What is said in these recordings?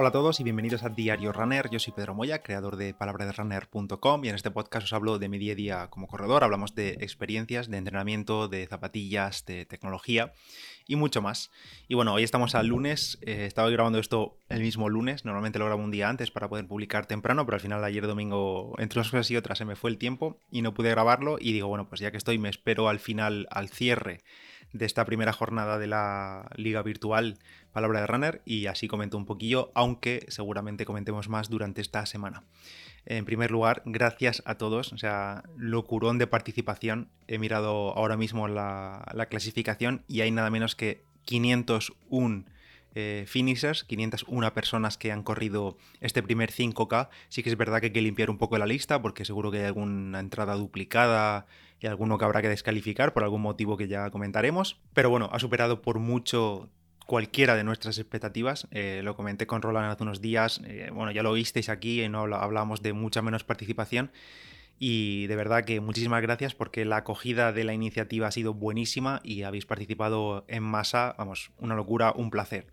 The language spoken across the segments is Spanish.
Hola a todos y bienvenidos a Diario Runner. Yo soy Pedro Moya, creador de palabraderunner.com y en este podcast os hablo de mi día a día como corredor. Hablamos de experiencias, de entrenamiento, de zapatillas, de tecnología y mucho más. Y bueno, hoy estamos al lunes. Eh, estaba grabando esto el mismo lunes. Normalmente lo grabo un día antes para poder publicar temprano, pero al final ayer domingo, entre unas cosas y otras, se me fue el tiempo y no pude grabarlo. Y digo, bueno, pues ya que estoy, me espero al final, al cierre de esta primera jornada de la liga virtual Palabra de Runner y así comento un poquillo, aunque seguramente comentemos más durante esta semana. En primer lugar, gracias a todos, o sea, locurón de participación. He mirado ahora mismo la, clasificación y hay nada menos que 501 eh, finishers, 501 personas que han corrido este primer 5K. Sí que es verdad que hay que limpiar un poco la lista porque seguro que hay alguna entrada duplicada y alguno que habrá que descalificar por algún motivo que ya comentaremos. Pero bueno, ha superado por mucho cualquiera de nuestras expectativas. Eh, lo comenté con Roland hace unos días. Eh, bueno, ya lo visteis aquí, no hablábamos de mucha menos participación. Y de verdad que muchísimas gracias porque la acogida de la iniciativa ha sido buenísima y habéis participado en masa. Vamos, una locura, un placer.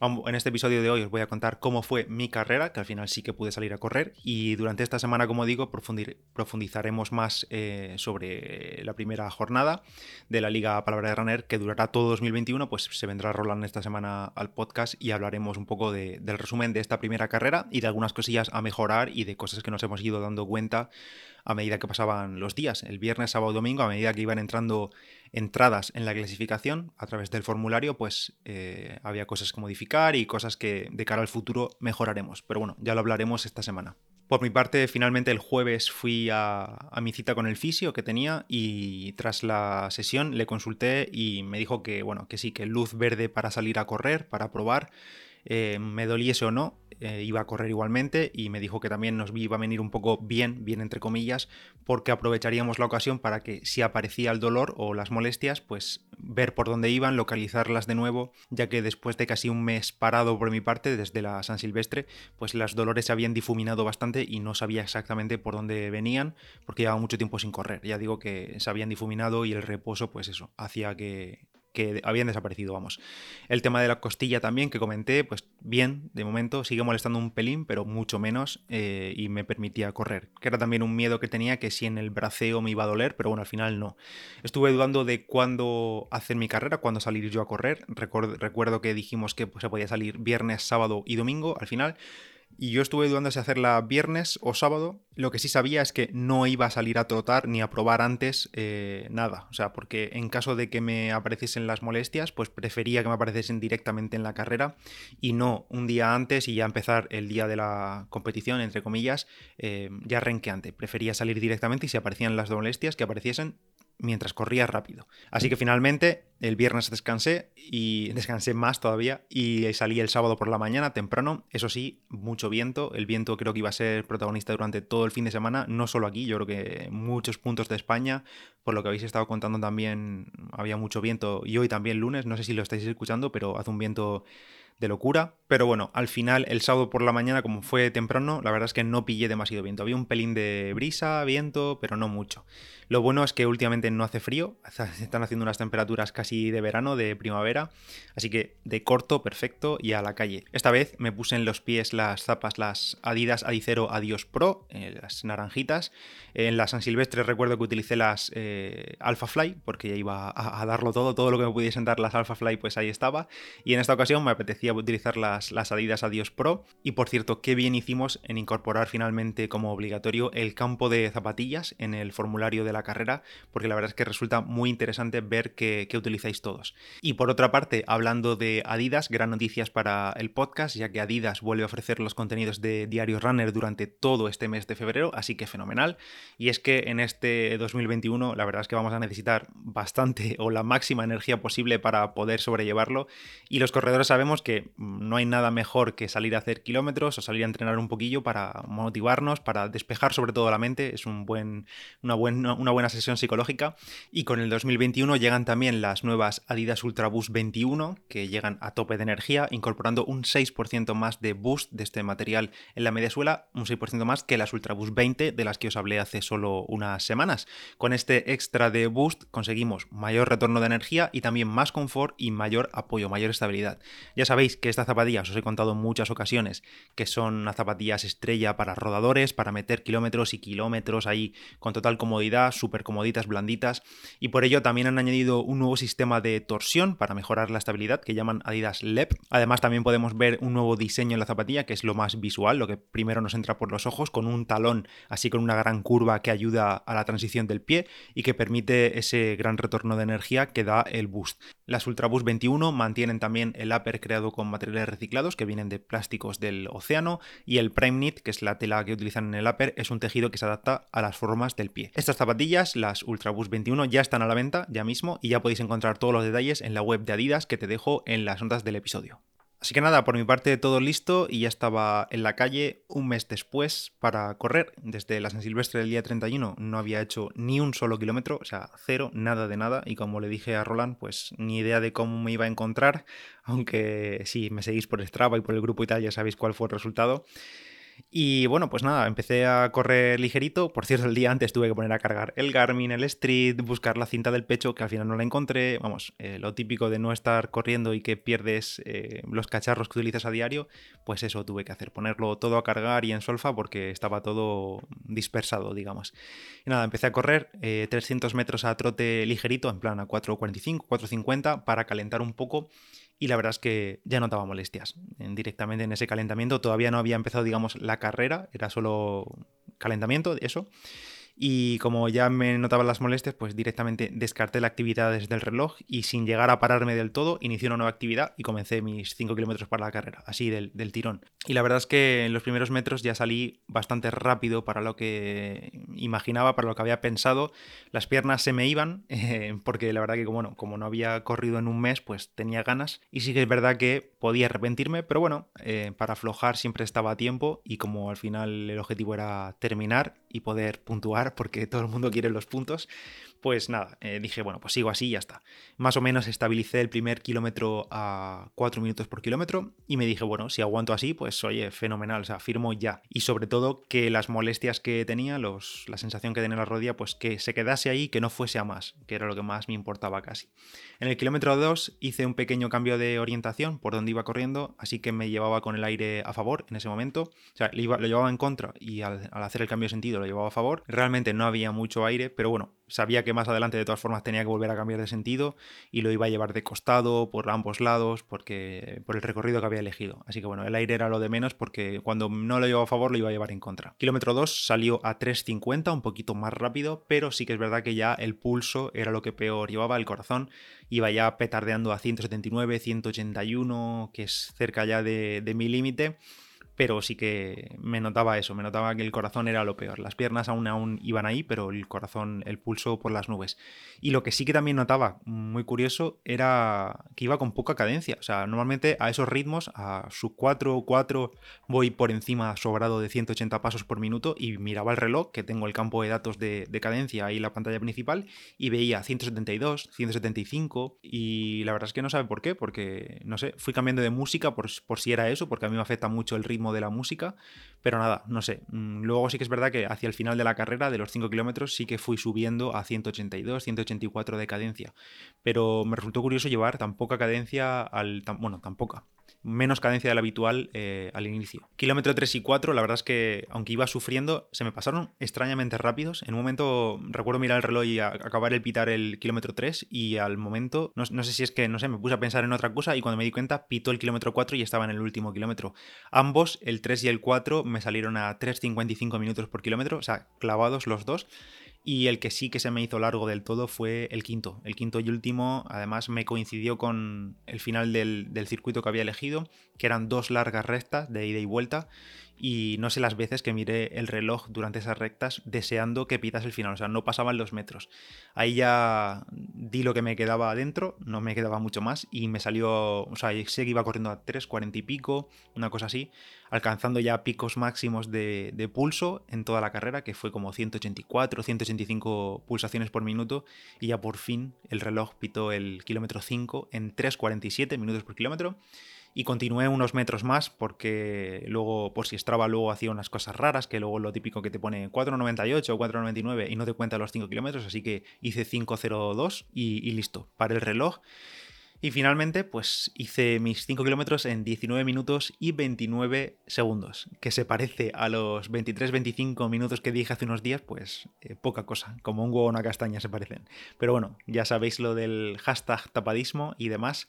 En este episodio de hoy os voy a contar cómo fue mi carrera, que al final sí que pude salir a correr. Y durante esta semana, como digo, profundizaremos más eh, sobre la primera jornada de la Liga Palabra de Runner, que durará todo 2021. Pues se vendrá Roland esta semana al podcast y hablaremos un poco del resumen de esta primera carrera y de algunas cosillas a mejorar y de cosas que nos hemos ido dando cuenta a medida que pasaban los días, el viernes, sábado, domingo, a medida que iban entrando entradas en la clasificación a través del formulario, pues eh, había cosas que modificar y cosas que de cara al futuro mejoraremos. Pero bueno, ya lo hablaremos esta semana. Por mi parte, finalmente el jueves fui a, mi cita con el fisio que tenía y tras la sesión le consulté y me dijo que, bueno, que sí, que luz verde para salir a correr, para probar, eh, me doliese o no, eh, iba a correr igualmente y me dijo que también nos iba a venir un poco bien, bien entre comillas, porque aprovecharíamos la ocasión para que si aparecía el dolor o las molestias, pues ver por dónde iban, localizarlas de nuevo, ya que después de casi un mes parado por mi parte desde la San Silvestre, pues los dolores se habían difuminado bastante y no sabía exactamente por dónde venían, porque llevaba mucho tiempo sin correr. Ya digo que se habían difuminado y el reposo, pues eso, hacía que, que habían desaparecido, vamos. El tema de la costilla también, que comenté, pues bien, de momento sigue molestando un pelín, pero mucho menos, eh, y me permitía correr. Que era también un miedo que tenía, que si en el braceo me iba a doler, pero bueno, al final no. Estuve dudando de cuándo hacer mi carrera, cuándo salir yo a correr. recuerdo que dijimos que pues, se podía salir viernes, sábado y domingo al final. Y yo estuve dudando si hacerla viernes o sábado. Lo que sí sabía es que no iba a salir a trotar ni a probar antes eh, nada. O sea, porque en caso de que me apareciesen las molestias, pues prefería que me apareciesen directamente en la carrera y no un día antes y ya empezar el día de la competición, entre comillas, eh, ya renqueante. Prefería salir directamente y si aparecían las molestias, que apareciesen mientras corría rápido. Así que finalmente el viernes descansé y descansé más todavía y salí el sábado por la mañana temprano. Eso sí, mucho viento. El viento creo que iba a ser protagonista durante todo el fin de semana, no solo aquí, yo creo que en muchos puntos de España. Por lo que habéis estado contando también había mucho viento y hoy también lunes, no sé si lo estáis escuchando, pero hace un viento de locura. Pero bueno, al final, el sábado por la mañana, como fue temprano, la verdad es que no pillé demasiado viento. Había un pelín de brisa, viento, pero no mucho. Lo bueno es que últimamente no hace frío, están haciendo unas temperaturas casi de verano, de primavera, así que de corto, perfecto y a la calle. Esta vez me puse en los pies las zapas, las Adidas Adicero Adios Pro, eh, las naranjitas. En la San Silvestre recuerdo que utilicé las eh, Alpha Fly, porque ya iba a, darlo todo, todo lo que me pudiesen dar las Alpha Fly, pues ahí estaba. Y en esta ocasión me apetecía utilizar las, las Adidas Adios Pro. Y por cierto, qué bien hicimos en incorporar finalmente como obligatorio el campo de zapatillas en el formulario de la carrera, porque la verdad es que resulta muy interesante ver qué, utilizáis todos. Y por otra parte, hablando de Adidas, gran noticias para el podcast, ya que Adidas vuelve a ofrecer los contenidos de Diario Runner durante todo este mes de febrero, así que fenomenal. Y es que en este 2021 la verdad es que vamos a necesitar bastante o la máxima energía posible para poder sobrellevarlo. Y los corredores sabemos que no hay nada mejor que salir a hacer kilómetros o salir a entrenar un poquillo para motivarnos, para despejar sobre todo la mente. Es una, una buena sesión psicológica. Y con el 2021 llegan también las nuevas Adidas Ultra Boost 21, que llegan a tope de energía, incorporando un 6% más de boost de este material en la media suela, un 6% más que las Ultra Boost 20, de las que os hablé hace solo unas semanas. Con este extra de boost conseguimos mayor retorno de energía y también más confort y mayor apoyo, mayor estabilidad. Ya sabéis sabéis que estas zapatillas, os he contado en muchas ocasiones, que son unas zapatillas estrella para rodadores, para meter kilómetros y kilómetros ahí con total comodidad, súper comoditas, blanditas, y por ello también han añadido un nuevo sistema de torsión para mejorar la estabilidad que llaman Adidas LEP. Además también podemos ver un nuevo diseño en la zapatilla, que es lo más visual, lo que primero nos entra por los ojos, con un talón así con una gran curva que ayuda a la transición del pie y que permite ese gran retorno de energía que da el Boost. Las Ultra Boost 21 mantienen también el upper creado con materiales reciclados que vienen de plásticos del océano y el Prime Knit, que es la tela que utilizan en el upper, es un tejido que se adapta a las formas del pie. Estas zapatillas, las Ultra Boost 21, ya están a la venta ya mismo y ya podéis encontrar todos los detalles en la web de Adidas que te dejo en las notas del episodio. Así que nada, por mi parte todo listo y ya estaba en la calle un mes después para correr. Desde la San Silvestre del día 31 no había hecho ni un solo kilómetro, o sea, cero, nada de nada. Y como le dije a Roland, pues ni idea de cómo me iba a encontrar, aunque si me seguís por Strava y por el grupo y tal ya sabéis cuál fue el resultado. Y bueno, pues nada, empecé a correr ligerito. Por cierto, el día antes tuve que poner a cargar el Garmin, el Street, buscar la cinta del pecho, que al final no la encontré. Vamos, eh, lo típico de no estar corriendo y que pierdes eh, los cacharros que utilizas a diario, pues eso tuve que hacer, ponerlo todo a cargar y en solfa porque estaba todo dispersado, digamos. Y nada, empecé a correr 300 eh, metros a trote ligerito, en plan a 4.45, 4.50, para calentar un poco y la verdad es que ya notaba molestias directamente en ese calentamiento. Todavía no había empezado, digamos, la carrera, era solo calentamiento, eso. Y como ya me notaban las molestias, pues directamente descarté la actividad desde el reloj y sin llegar a pararme del todo, inicié una nueva actividad y comencé mis 5 kilómetros para la carrera, así del, tirón. Y la verdad es que en los primeros metros ya salí bastante rápido para lo que imaginaba, para lo que había pensado. Las piernas se me iban, eh, porque la verdad que como, no, como no había corrido en un mes, pues tenía ganas. Y sí que es verdad que podía arrepentirme, pero bueno, eh, para aflojar siempre estaba a tiempo y como al final el objetivo era terminar y poder puntuar, porque todo el mundo quiere los puntos, pues nada, eh, dije, bueno, pues sigo así y ya está. Más o menos estabilicé el primer kilómetro a 4 minutos por kilómetro y me dije, bueno, si aguanto así, pues oye, fenomenal, o sea, firmo ya. Y sobre todo que las molestias que tenía, los, la sensación que tenía en la rodilla, pues que se quedase ahí, que no fuese a más, que era lo que más me importaba casi. En el kilómetro 2 hice un pequeño cambio de orientación por donde iba corriendo, así que me llevaba con el aire a favor en ese momento. O sea, lo, llevaba en contra y al, al hacer el cambio de sentido lo llevaba a favor. Realmente no había mucho aire, pero bueno, sabía que más adelante de todas formas tenía que volver a cambiar de sentido y lo iba a llevar de costado por ambos lados porque por el recorrido que había elegido. Así que bueno, el aire era lo de menos porque cuando no lo llevaba a favor lo iba a llevar en contra. Kilómetro 2 salió a 3.50, un poquito más rápido, pero sí que es verdad que ya el pulso era lo que peor llevaba, el corazón iba ya petardeando a 179, 181, que es cerca ya de, de mi límite pero sí que me notaba eso, me notaba que el corazón era lo peor. Las piernas aún, aún iban ahí, pero el corazón, el pulso por las nubes. Y lo que sí que también notaba, muy curioso, era que iba con poca cadencia. O sea, normalmente a esos ritmos, a su 4 o 4, voy por encima sobrado de 180 pasos por minuto y miraba el reloj, que tengo el campo de datos de, cadencia ahí en la pantalla principal, y veía 172, 175, y la verdad es que no sabe por qué, porque, no sé, fui cambiando de música por si era eso, porque a mí me afecta mucho el ritmo de la música, pero nada, no sé. Mm, luego sí que es verdad que hacia el final de la carrera, de los 5 kilómetros, sí que fui subiendo a 182, 184 de cadencia, pero me resultó curioso llevar tan poca cadencia al... bueno, tan poca menos cadencia de la habitual eh, al inicio. Kilómetro 3 y 4, la verdad es que aunque iba sufriendo, se me pasaron extrañamente rápidos. En un momento recuerdo mirar el reloj y acabar el pitar el kilómetro 3 y al momento, no, sé si es que, no sé, me puse a pensar en otra cosa y cuando me di cuenta pitó el kilómetro 4 y estaba en el último kilómetro. Ambos, el 3 y el 4, me salieron a 3.55 minutos por kilómetro, o sea, clavados los dos. Y el que sí que se me hizo largo del todo fue el quinto. El quinto y último, además, me coincidió con el final del, del circuito que había elegido, que eran dos largas rectas de ida y vuelta y no sé las veces que miré el reloj durante esas rectas deseando que pitas el final, o sea, no pasaban los metros. Ahí ya di lo que me quedaba adentro, no me quedaba mucho más y me salió, o sea, sé que iba corriendo a 3, 40 y pico, una cosa así, alcanzando ya picos máximos de, de pulso en toda la carrera, que fue como 184, 185 pulsaciones por minuto y ya por fin el reloj pitó el kilómetro 5 en 3,47 minutos por kilómetro y continué unos metros más porque luego, por si Strava luego hacía unas cosas raras, que luego lo típico que te pone 4,98 o 4,99 y no te cuenta los 5 kilómetros, así que hice 5,02 y, y listo, para el reloj Y finalmente, pues hice mis 5 kilómetros en 19 minutos y 29 segundos, que se parece a los 23-25 minutos que dije hace unos días, pues eh, poca cosa, como un huevo o una castaña se parecen. Pero bueno, ya sabéis lo del hashtag tapadismo y demás.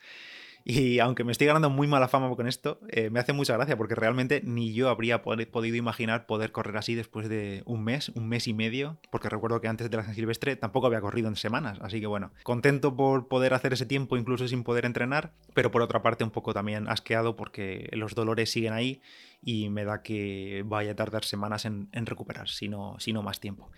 Y aunque me estoy ganando muy mala fama con esto, eh, me hace mucha gracia porque realmente ni yo habría podido imaginar poder correr así después de un mes, un mes y medio, porque recuerdo que antes de la San Silvestre tampoco había corrido en semanas, así que bueno, contento por poder hacer ese tiempo incluso sin poder entrenar, pero por otra parte un poco también asqueado porque los dolores siguen ahí y me da que vaya a tardar semanas en, recuperar, si no, si no más tiempo.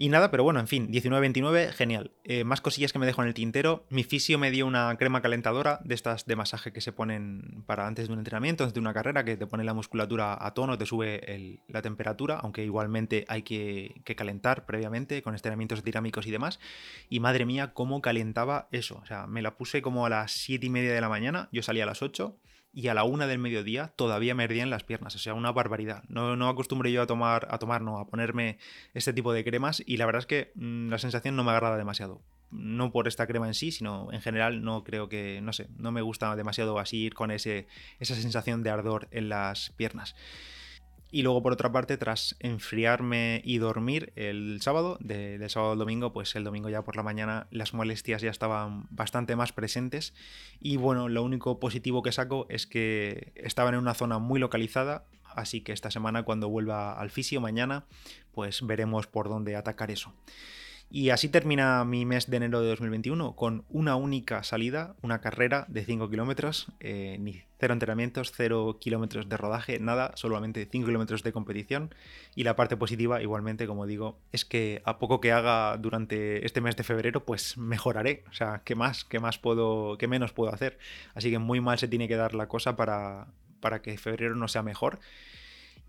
Y nada, pero bueno, en fin, 19-29, genial. Eh, más cosillas que me dejo en el tintero. Mi fisio me dio una crema calentadora de estas de masaje que se ponen para antes de un entrenamiento, antes de una carrera, que te pone la musculatura a tono, te sube la temperatura, aunque igualmente hay que, que, calentar previamente con estiramientos dinámicos y demás. Y madre mía, cómo calentaba eso. O sea, me la puse como a las 7 y media de la mañana, yo salía a las 8 y a la una del mediodía todavía me ardían las piernas, o sea, una barbaridad. No, no acostumbro yo a tomar, a tomar, no, a ponerme este tipo de cremas y la verdad es que mm, la sensación no me agrada demasiado. No por esta crema en sí, sino en general no creo que, no sé, no me gusta demasiado así ir con ese, esa sensación de ardor en las piernas. Y luego, por otra parte, tras enfriarme y dormir el sábado, de, sábado al domingo, pues el domingo ya por la mañana las molestias ya estaban bastante más presentes. Y bueno, lo único positivo que saco es que estaban en una zona muy localizada, así que esta semana cuando vuelva al fisio mañana, pues veremos por dónde atacar eso. Y así termina mi mes de enero de 2021 con una única salida, una carrera de 5 kilómetros, eh, ni cero entrenamientos, cero kilómetros de rodaje, nada, solamente 5 kilómetros de competición. Y la parte positiva, igualmente, como digo, es que a poco que haga durante este mes de febrero, pues mejoraré. O sea, ¿qué más? ¿Qué más puedo, qué menos puedo hacer? Así que muy mal se tiene que dar la cosa para, para que febrero no sea mejor.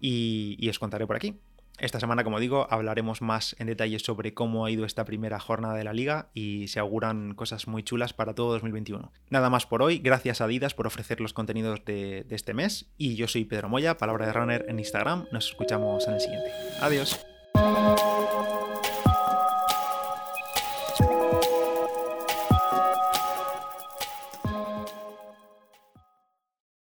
Y, y os contaré por aquí. Esta semana, como digo, hablaremos más en detalle sobre cómo ha ido esta primera jornada de la liga y se auguran cosas muy chulas para todo 2021. Nada más por hoy, gracias a Adidas por ofrecer los contenidos de, de este mes y yo soy Pedro Moya, palabra de runner en Instagram, nos escuchamos en el siguiente. Adiós.